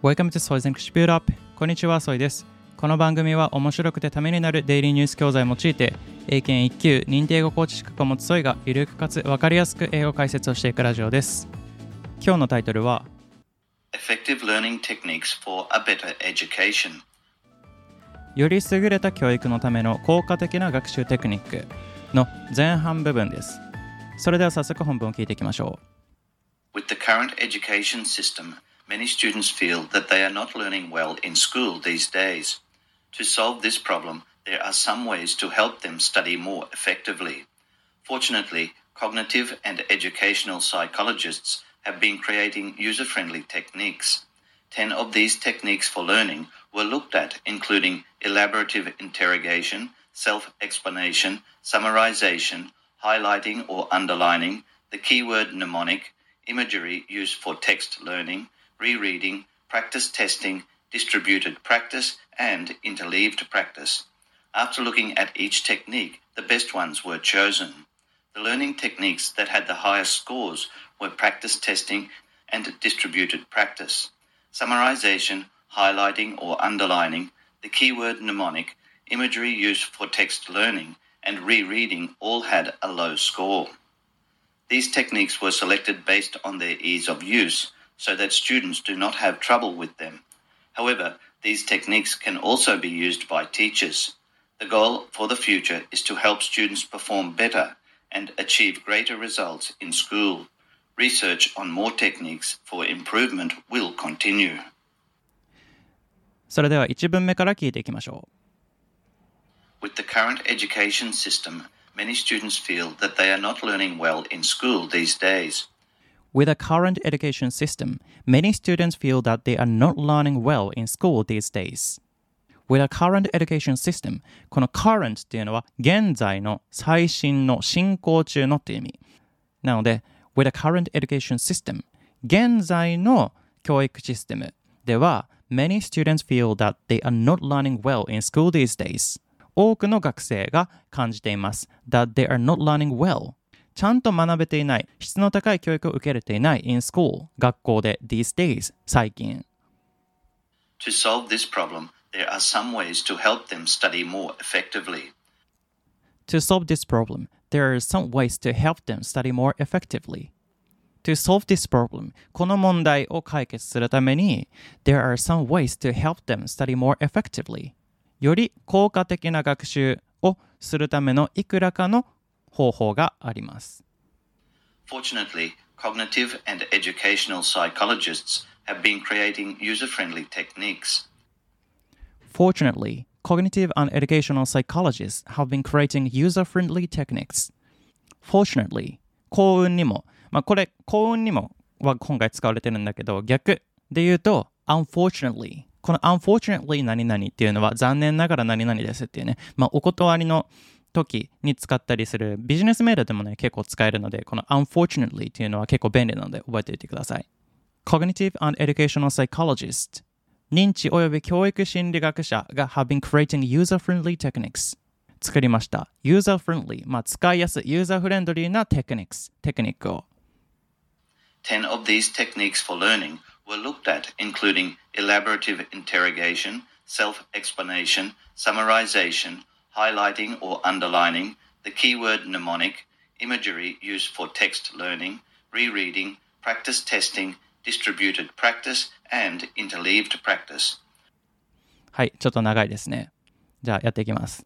Welcome to Soy's English Build Up こんにちは、ソイです。この番組は面白くてためになるデイリーニュース教材を用いて、英検1級認定英語コーチ資格を持つソイがゆるくかつわかりやすく英語解説をしていくラジオです。今日のタイトルは、Effective Learning Techniques for a Better Education. より優れた教育のための効果的な学習テクニックの前半部分です。それでは早速本文を聞いていきましょう。With the current education system, many students feel that they are not learning well in school these days. To solve this problem, there are some ways to help them study more effectively. Fortunately, cognitive and educational psychologists have been creating user friendly techniques. Ten of these techniques for learning were looked at, including elaborative interrogation, self explanation, summarization, highlighting or underlining, the keyword mnemonic, imagery used for text learning, rereading, practice testing, distributed practice, and interleaved practice. After looking at each technique, the best ones were chosen. The learning techniques that had the highest scores were practice testing and distributed practice. Summarization, highlighting or underlining, the keyword mnemonic, imagery used for text learning, and rereading all had a low score. These techniques were selected based on their ease of use so that students do not have trouble with them. However, these techniques can also be used by teachers. The goal for the future is to help students perform better and achieve greater results in school. Research on more techniques for improvement will continue. それでは1文目から聞いていきましょう。 With the current education system, many students feel that they are not learning well in school these days. With the current education system, many students feel that they are not learning well in school these days. With the current education system, この current っていうのは現在の最新の進行中のっていう意味。なので、with the current education system, 現在の教育システムでは、many students feel that they are not learning well in school these days. 多くの学生が感じています。that they are not learning well. ちゃんと学べていない、質の高い教育を受けれていない in school、学校で these days、最近。To solve this problem, there are some ways to help them study more effectively. To solve this problem, there are some ways to help them study more effectively. To solve this problem, この問題を解決するために、there are some ways to help them study more effectively. より効果的な学習をするためのいくらかの方法があります。Fortunately, cognitive and educational psychologists have been creating user friendly techniques. Fortunately, cognitive and educational psychologists have been creating user-friendly techniques. Fortunately, 幸運にも、まあこれ幸運にもは今回使われてるんだけど、逆で言うと unfortunately。この unfortunately 何々っていうのは残念ながら何々ですっていうね、まあお断りの時に使ったりするビジネスメールでもね結構使えるので、この unfortunately っていうのは結構便利なので覚えておいてください。Cognitive and Educational Psychologist 認知及び教育心理学者が have been creating user-friendly techniques 作りました。user-friendly、まあ、使いやすい、ユーザーフレンドリーなテクニックス、テクニックを。Ten of these techniques for learning were looked at, including elaborative interrogation, self explanation, summarization, highlighting or underlining, the keyword mnemonic, imagery used for text learning, rereading, practice testing, distributed practice, and interleaved practice. はい、ちょっと長いですね。じゃあやっていきます。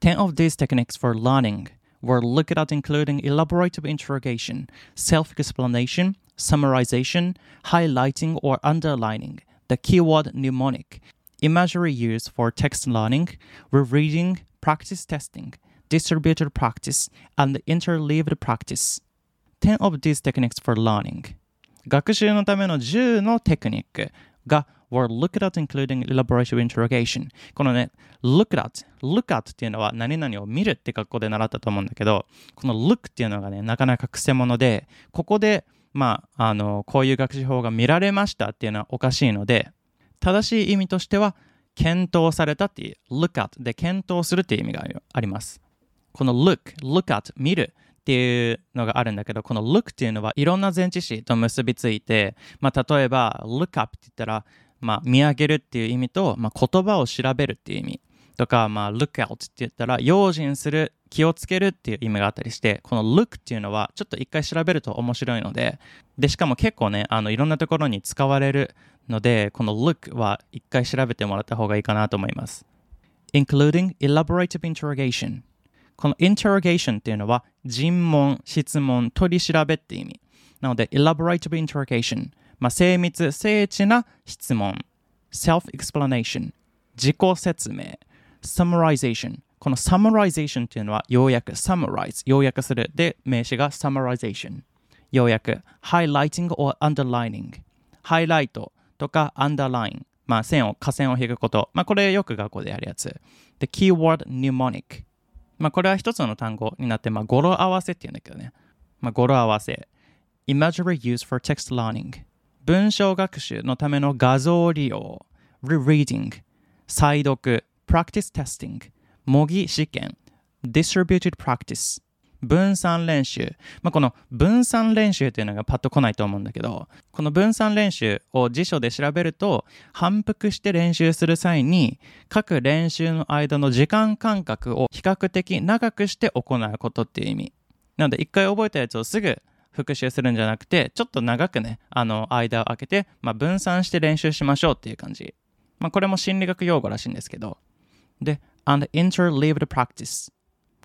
10 of these techniques for learning were looked at including elaborative interrogation, self-explanation, summarization, highlighting or underlining, the keyword mnemonic, imagery used for text learning, rereading, practice testing, distributed practice, and interleaved practice. 10 of these techniques for learning 学習のための10のテクニックが were looked at including elaborative interrogation このね look at look at っていうのは何々を見るって学校で習ったと思うんだけどこの look っていうのがねなかなかくせ者でここでまああのこういう学習法が見られましたっていうのはおかしいので正しい意味としては検討されたっていう look at で検討するっていう意味があります。この look look at 見るっていうのがあるんだけど、この look っていうのはいろんな前置詞と結びついて、まあ、例えば look up って言ったらまあ、見上げるっていう意味と、まあ、言葉を調べるっていう意味。とか、まあ、look out って言ったら用心する気をつけるっていう意味があったりしてこの look っていうのはちょっと一回調べると面白いのででしかも結構ねあのいろんなところに使われるのでこの look は一回調べてもらった方がいいかなと思います including elaborative interrogation この interrogation っていうのは尋問、質問、取り調べって意味なので elaborative interrogation まあ、精密、精緻な質問 self-explanation 自己説明 summarization この summarization っていうのは要約 summarize 要約するで名詞が summarization 要約 highlighting or underlining ハイライトとか underline まあ線を下線を引くことまあこれよく学校でやるやつで keyword mnemonic まあこれは一つの単語になってまあ語呂合わせっていうんだけどねまあ語呂合わせ imagery used for text learning 文章学習のための画像利用 rereading 再読 practice testing 模擬試験 distributed practice 分散練習、まあ、この分散練習というのがパッと来ないと思うんだけどこの分散練習を辞書で調べると反復して練習する際に各練習の間の時間間隔を比較的長くして行うことっていう意味なので一回覚えたやつをすぐ復習するんじゃなくてちょっと長くねあの間を空けて、まあ、分散して練習しましょうっていう感じまあ、これも心理学用語らしいんですけど。で、and interleaved practice。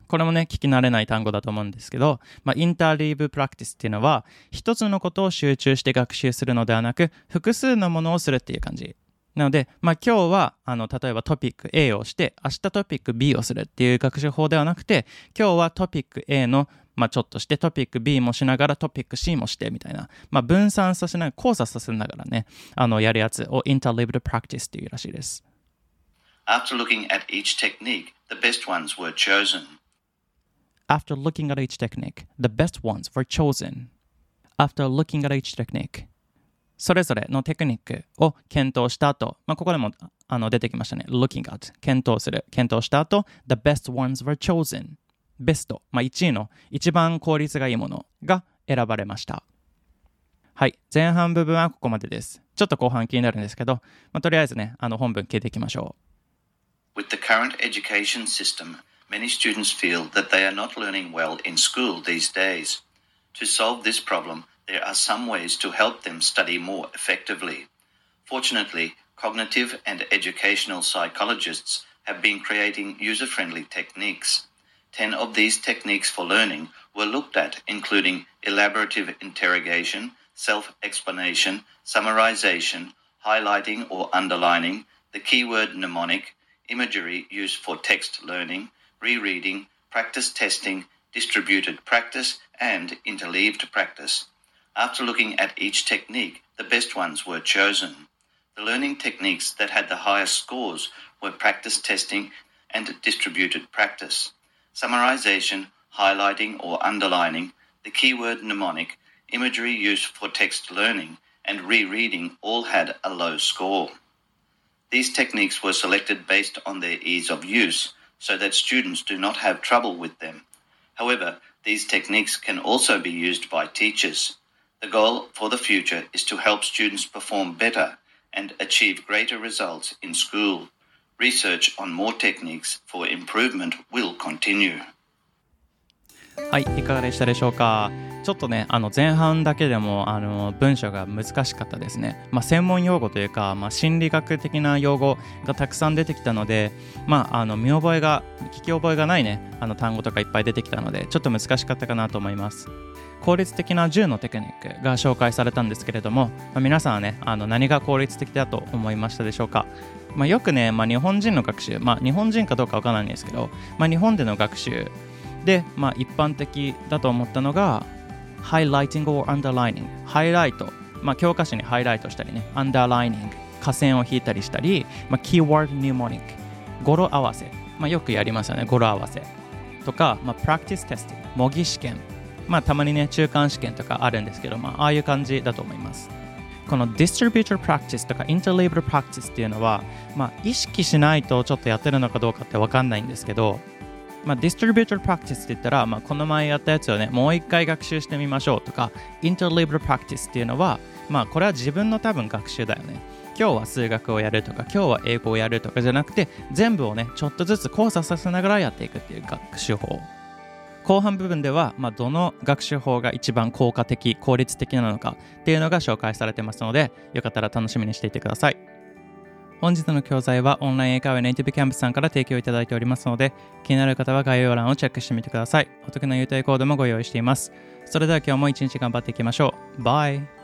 これもね、聞き慣れない単語だと思うんですけど、まあ、インターリーブプラクティスっていうのは、一つのことを集中して学習するのではなく、複数のものをするっていう感じ。なので、まあ、今日はあの例えばトピック A をして、明日トピック B をするっていう学習法ではなくて、今日はトピック A のまあ、ちょっとしてトピック B もしながらトピック C もしてみたいな、まあ、分散させながら交差させながらねあのやるやつを interleaved practice っていうらしいです After looking at each technique, the best ones were chosen. After looking at each technique, the best ones were chosen. After looking at each technique それぞれのテクニックを検討した後、まあ、ここでもあの出てきましたね。looking at 検討する。検討した後、the best ones were chosen ベスト、まあ、1位の一番効率がいいものが選ばれました。はい。前半部分はここまでです。ちょっと後半気になるんですけど、まあ、とりあえずね、あの本文聞いていきましょう。With the current education system, many students feel that they are not learning well in school these days. To solve this problem, there are some ways to help them study more effectively. Fortunately, cognitive and educational psychologists have been creating user friendly techniques. Ten of these techniques for learning were looked at, including elaborative interrogation, self explanation, summarization, highlighting or underlining, the keyword mnemonic, imagery used for text learning, rereading, practice testing, distributed practice, and interleaved practice. After looking at each technique, the best ones were chosen. The learning techniques that had the highest scores were practice testing and distributed practice summarization, highlighting or underlining, the keyword mnemonic, imagery used for text learning, and rereading all had a low score. These techniques were selected based on their ease of use so that students do not have trouble with them. However, these techniques can also be used by teachers. The goal for the future is to help students perform better and achieve greater results in school. Research on more techniques for improvement will continue. はい、いかがでしたでしょうか？ちょっとね、あの前半だけでもあの文章が難しかったですね。まあ、専門用語というか、まあ、心理学的な用語がたくさん出てきたので、まあ、あの見覚えが、聞き覚えがないね、あの単語とかいっぱい出てきたので、ちょっと難しかったかなと思います。効率的な10のテクニックが紹介されたんですけれども、まあ、皆さんはね、あの何が効率的だと思いましたでしょうか？まあ、よくね、まあ、日本人の学習、まあ、日本人かどうかわからないんですけど、まあ、日本での学習で、まあ、一般的だと思ったのが、highlighting or u n d e r l i n i、ハイライト、まあ、教科書にハイライトしたりね、underlining、下線を引いたりしたり、まあ、keyword mnemonic、語呂合わせ、まあ、よくやりますよね、語呂合わせとか、まあ、practice testing、模擬試験、まあ、たまにね、中間試験とかあるんですけど、まあ、ああいう感じだと思います。この distributor practice とか interlabel practice っていうのは、まあ、意識しないとちょっとやってるのかどうかって分かんないんですけど、まあ、distributor practice って言ったら、まあ、この前やったやつをね、もう一回学習してみましょうとか、interlabel practice っていうのは、まあ、これは自分の多分学習だよね。今日は数学をやるとか今日は英語をやるとかじゃなくて全部をねちょっとずつ交差させながらやっていくっていう学習法後半部分では、まあ、どの学習法が一番効果的効率的なのかっていうのが紹介されてますのでよかったら楽しみにしていてください本日の教材はオンライン英会話ネイティブキャンプさんから提供いただいておりますので気になる方は概要欄をチェックしてみてくださいお得な優待コードもご用意していますそれでは今日も一日頑張っていきましょうバイ